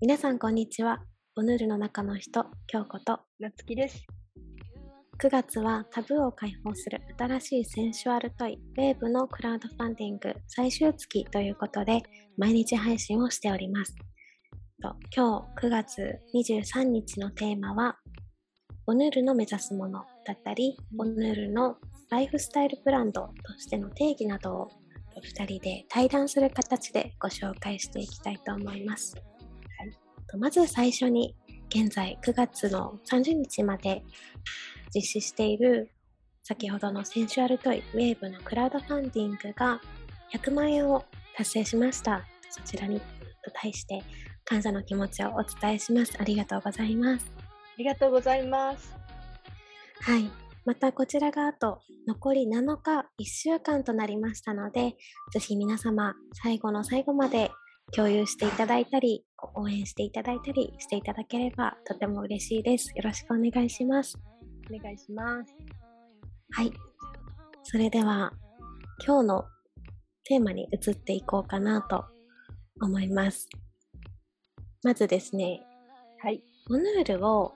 皆さんこんにちは。ボヌールの中の人、京子となつきです。9月はタブーを解放する新しいセンシュアルトイ、ウェーブのクラウドファンディング最終月ということで、毎日配信をしております。と今日9月23日のテーマは、ボヌールの目指すものだったり、ボヌールのライフスタイルブランドとしての定義などを2人で対談する形でご紹介していきたいと思います。まず最初に現在9月の30日まで実施している先ほどのセンシュアルトイウェーブのクラウドファンディングが100万円を達成しました。そちらに対して感謝の気持ちをお伝えします。ありがとうございます。ありがとうございます。はい。またこちらがあと残り7日、1週間となりましたので、ぜひ皆様最後の最後まで共有していただいたり、応援していただいたりしていただければとても嬉しいです。よろしくお願いします。お願いします。はい。それでは今日のテーマに移っていこうかなと思います。まずですね、はい。ボヌールを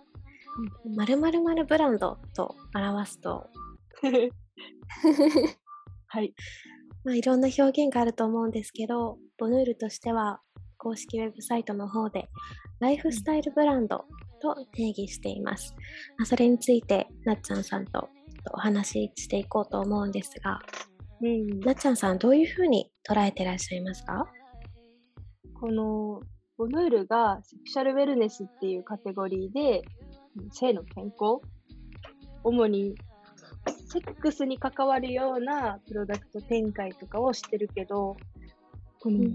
〇〇〇ブランドと表すと はい。まあ、いろんな表現があると思うんですけど、ボヌールとしては公式ウェブサイトの方でライフスタイルブランドと定義しています。まあ、それについてなっちゃんさんとお話ししていこうと思うんですが、うん、なっちゃんさんどういうふうに捉えてらっしゃいますか？このボヌールがセクシャルウェルネスっていうカテゴリーで性の健康主にセックスに関わるようなプロダクト展開とかをしてるけど、この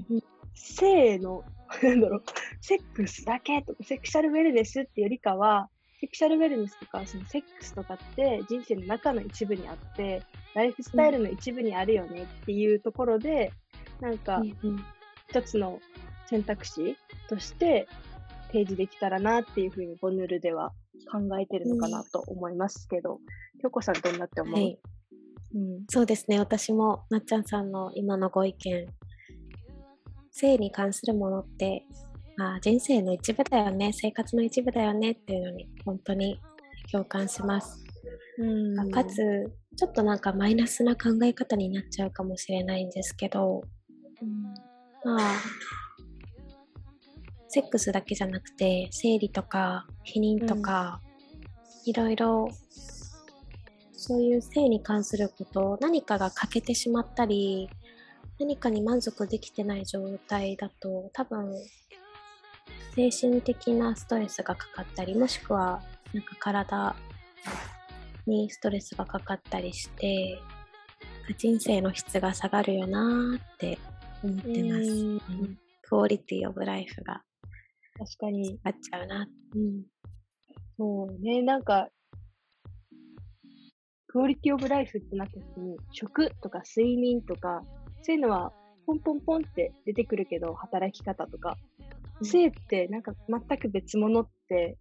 性の、なんだろう、セックスだけとか、セクシャルウェルネスってよりかは、セクシャルウェルネスとか、そのセックスとかって人生の中の一部にあって、ライフスタイルの一部にあるよねっていうところで、なんか、一つの選択肢として提示できたらなっていうふうにボヌールでは考えてるのかなと思いますけど、京子さんどんなって思う、はい。うん、そうですね。私もなっちゃんさんの今のご意見性に関するものって、まあ、人生の一部だよね。生活の一部だよねっていうのに本当に共感します、うん、かつちょっとなんかマイナスな考え方になっちゃうかもしれないんですけど、うん、まあセックスだけじゃなくて生理とか避妊とか、うん、いろいろそういう性に関すること何かが欠けてしまったり何かに満足できてない状態だと多分精神的なストレスがかかったりもしくはなんか体にストレスがかかったりして人生の質が下がるよなーって思ってます、うん、クオリティオブライフが。確かに。あっちゃうな、うん、そうね。なんかクオリティオブライフってなった時に食とか睡眠とかそういうのはポンポンポンって出てくるけど働き方とか、うん、性ってなんか全く別物って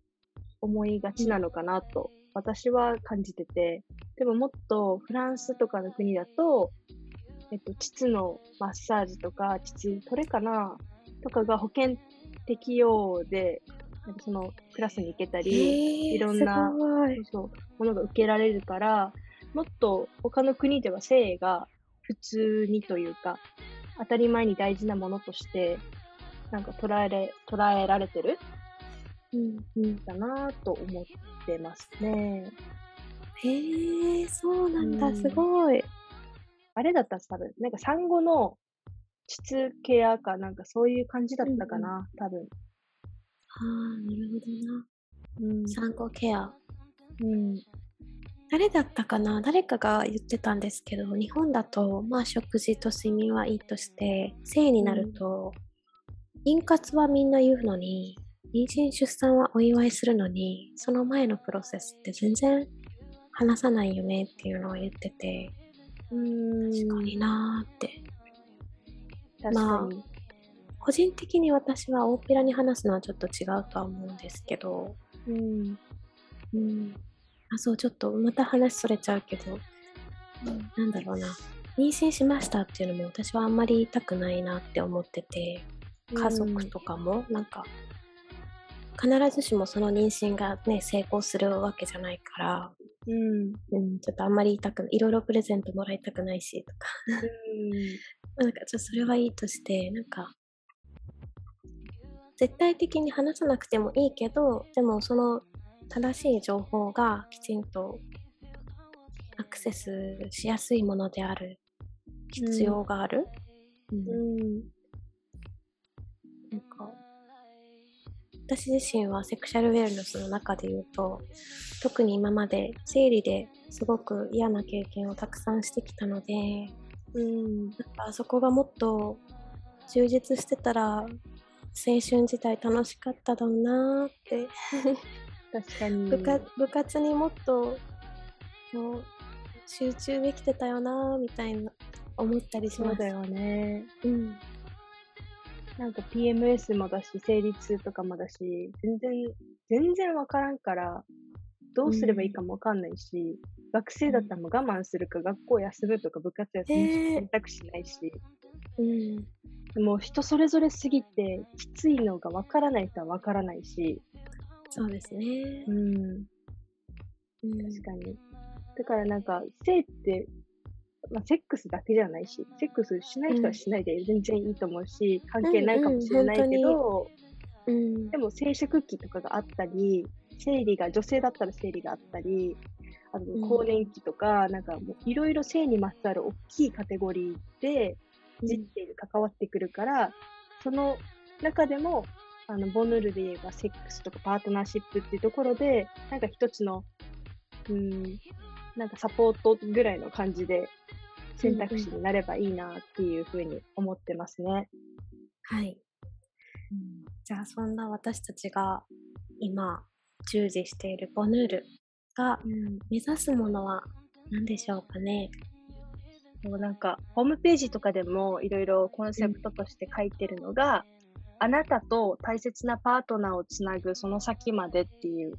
思いがちなのかなと私は感じてて。でももっとフランスとかの国だとえっと、膣のマッサージとか、膣トレかなとかが保険適用で、そのクラスに行けたり、いろんなそうそうものが受けられるから、もっと他の国では性が普通にというか、当たり前に大事なものとして、なんか捉えれ捉えられてる、うんうん、だなと思ってますね。へえ、そうなんだ、すごい。あれだったら多分、なんか産後の膣ケアかなんかそういう感じだったかな、うんうん、多分。はあ、なるほどな。うん、産後ケア。うん。誰だったかな？誰かが言ってたんですけど、日本だと、まあ食事と睡眠はいいとして、性になると、妊活はみんな言うのに、妊娠出産はお祝いするのに、その前のプロセスって全然話さないよねっていうのを言ってて、うん確かになーって。まあ、個人的に私は大っぴらに話すのはちょっと違うとは思うんですけど、うん。うん。あ、そう、ちょっとまた話それちゃうけど、うん、なんだろうな。妊娠しましたっていうのも私はあんまり言いたくないなって思ってて、家族とかもなんか必ずしもその妊娠がね、成功するわけじゃないから、うん。うん、ちょっとあんまり言いたくない、いろいろプレゼントもらいたくないし、とか。まあなんかちょっとそれはいいとして、なんか、絶対的に話さなくてもいいけど、でもその正しい情報がきちんとアクセスしやすいものである必要がある。うんうん。なんか、私自身はセクシャルウェルネスの中で言うと、特に今まで生理ですごく嫌な経験をたくさんしてきたので、うん。なんかあそこがもっと充実してたら、青春時代楽しかっただろうなーって、確かに。部活部活にもっとこう集中できてたよなーみたいな思ったりします。そうだよね。うん。なんか PMS もだし、生理痛とかもだし、全然、全然わからんから、どうすればいいかもわかんないし、学生だったらもう我慢するか、学校休むとか部活休むし選択肢ないし、うん。でも人それぞれすぎて、きついのがわからない人はわからないし、そうですね。うん、うん。確かに。だからなんか、性って、まあ、セックスだけじゃないし、セックスしない人はしないで全然いいと思うし、関係ないかもしれないけど、うんでも生殖期とかがあったり、生理が、女性だったら生理があったり、あとん。更年期とか、なんかもういろいろ性にまつわる大きいカテゴリーで人生に関わってくるから、その中でも、あの、ボヌールで言えばセックスとかパートナーシップっていうところで、なんか一つの、うん、なんかサポートぐらいの感じで選択肢になればいいなっていうふうに思ってますね。はい。じゃあそんな私たちが今従事しているボヌールがうん目指すものは何でしょうかね？もうなんか、ホームページとかでもいろいろコンセプトとして書いてるのが、あなたと大切なパートナーをつなぐその先までっていう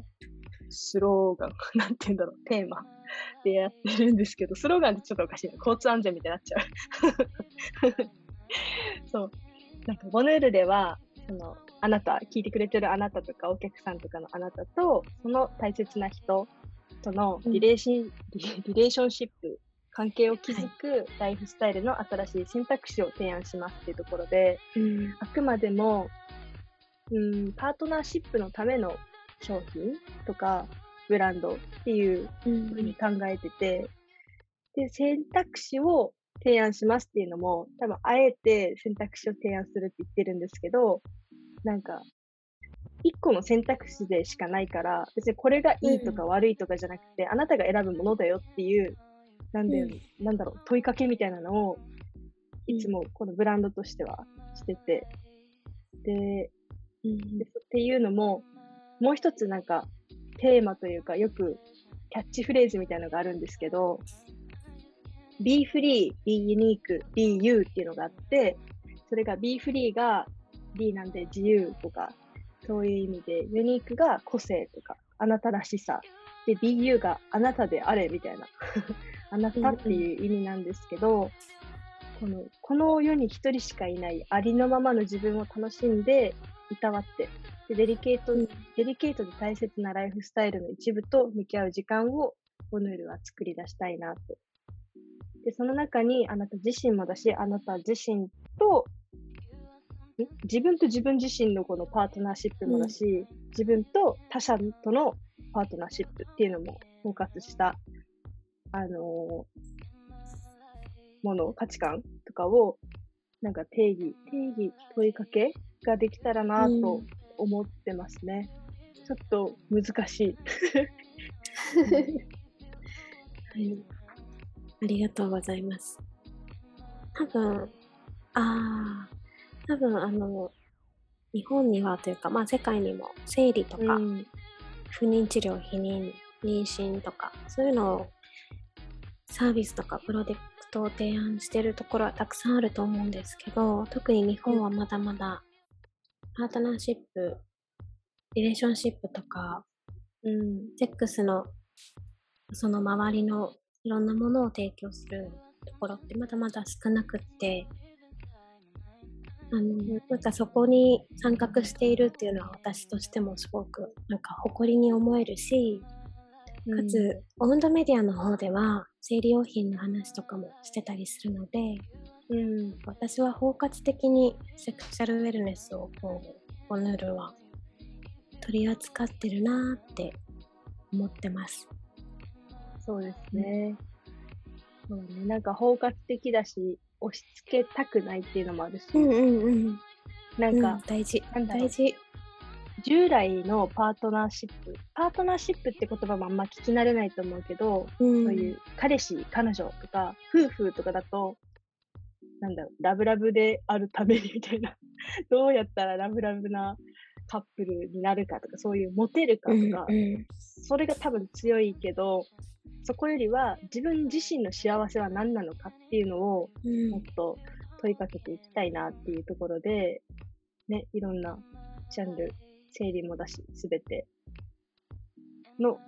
スローガン、なんて言うんだろう、テーマ でやってるんですけど、スローガンってちょっとおかしいな。交通安全みたいになっちゃう。そう。なんか、ボヌールでは、その、あなた、聞いてくれてるあなたとか、お客さんとかのあなたと、その大切な人とのリレーシン、リリレーションシップ、関係を築くライフスタイルの新しい選択肢を提案しますっていうところで、うん。あくまでも、うん、パートナーシップのための商品とかブランドっていううん。ふうに考えてて、で、選択肢を提案しますっていうのも、多分あえて選択肢を提案するって言ってるんですけど、なんか、一個の選択肢でしかないから、別にこれがいいとか悪いとかじゃなくて、あなたが選ぶものだよっていう、なんで、なんだろう、問いかけみたいなのを、いつもこのブランドとしてはしてて、で、うん。でっていうのも、もう一つなんか、テーマというか、よくキャッチフレーズみたいなのがあるんですけど、be free, be unique, be you っていうのがあって、それが be free が be なんで自由とか、そういう意味で、ユニークが個性とか、あなたらしさ。で、you があなたであれみたいな、あなたっていう意味なんですけど、この、この世に一人しかいないありのままの自分を楽しんで、いたわって、でデリケート、うん。デリケートで大切なライフスタイルの一部と向き合う時間を、ボヌールは作り出したいなと。で、その中にあなた自身もだし、あなた自身と、ん？自分と自分自身のこのパートナーシップもだし、自分と他者とのパートナーシップっていうのも包括した、あのーもの、価値観とかを、なんか定義、定義、問いかけができたらなと思ってますね。ちょっと難しい。はい。ありがとうございます。多分、ああ、多分あの、日本にはというか、まあ世界にも生理とか、うん不妊治療、避妊、妊娠とか、そういうのをサービスとかプロダクトを提案してるところはたくさんあると思うんですけど、特に日本はまだまだパートナーシップ、リレーションシップとか、うん。セックスのその周りのいろんなものを提供するところってまだまだ少なくって、あの、なんかそこに参画しているっていうのは私としてもすごくなんか誇りに思えるし、かつ、オウンドメディアの方では生理用品の話とかもしてたりするので、うん、私は包括的にセクシャルウェルネスをこうボヌールは取り扱ってるなって思ってます。そうですね。うん、そうね。なんか包括的だし、押し付けたくないっていうのもあるし。うんうんうん。なんか、うん、大事。大事。従来のパートナーシップ、パートナーシップって言葉もあんま聞き慣れないと思うけど、うん、そういう彼氏、彼女とか、夫婦とかだと、なんだろう、ラブラブであるためにみたいな、どうやったらラブラブなカップルになるかとか、そういうモテるかとか、うんうん、それが多分強いけど、そこよりは自分自身の幸せは何なのかっていうのをもっと問いかけていきたいなっていうところで、ね、いろんなジャンル、生理もだし、すべての、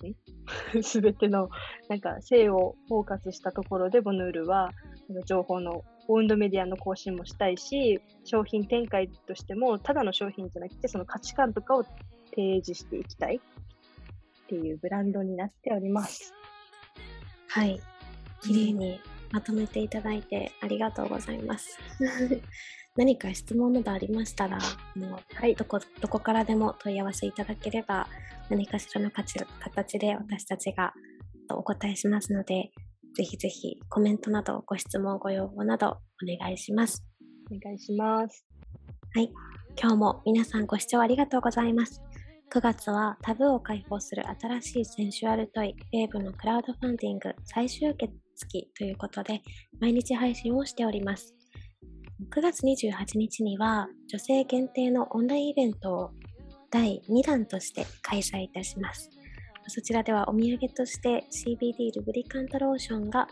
すべての、なんか性をフォーカスしたところでボヌールは、情報のオウンドメディアの更新もしたいし、商品展開としても、ただの商品じゃなくて、その価値観とかを提示していきたいっていうブランドになっております。はい。綺麗にまとめていただいてありがとうございます。何か質問などありましたら、もう、はい、どこ、どこからでも問い合わせいただければ、何かしらの形で私たちがお答えしますので、ぜひぜひコメントなどご質問、ご要望などお願いします。お願いします。はい。今日も皆さんご視聴ありがとうございます。9月はタブーを解放する新しいセンシュアルトイ、ウェーブのクラウドファンディング最終月期ということで、毎日配信をしております。9月28日には女性限定のオンラインイベントを第2弾として開催いたします。そちらではお土産として CBD ルブリカントローションが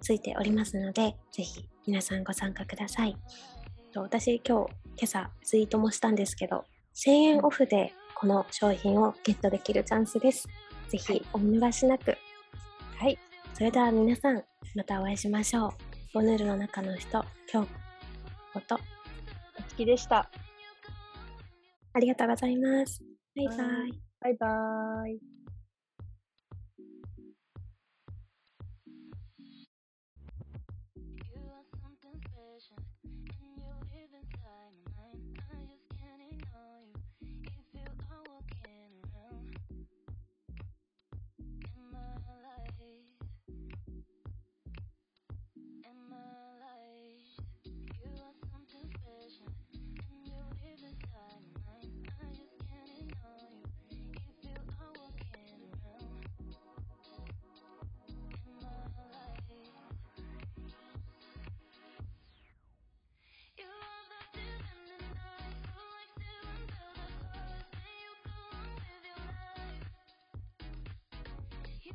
ついておりますので、ぜひ皆さんご参加ください。私今日今朝ツイートもしたんですけど、1000円オフでこの商品をゲットできるチャンスです。ぜひお見逃しなく。はい。それでは皆さん、またお会いしましょう。ボヌールの中の人、今日こ。お好きでした。ありがとうございます。バイバイ。バイバイ。time and I, I just can't ignore you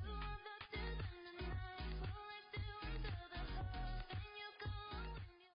you.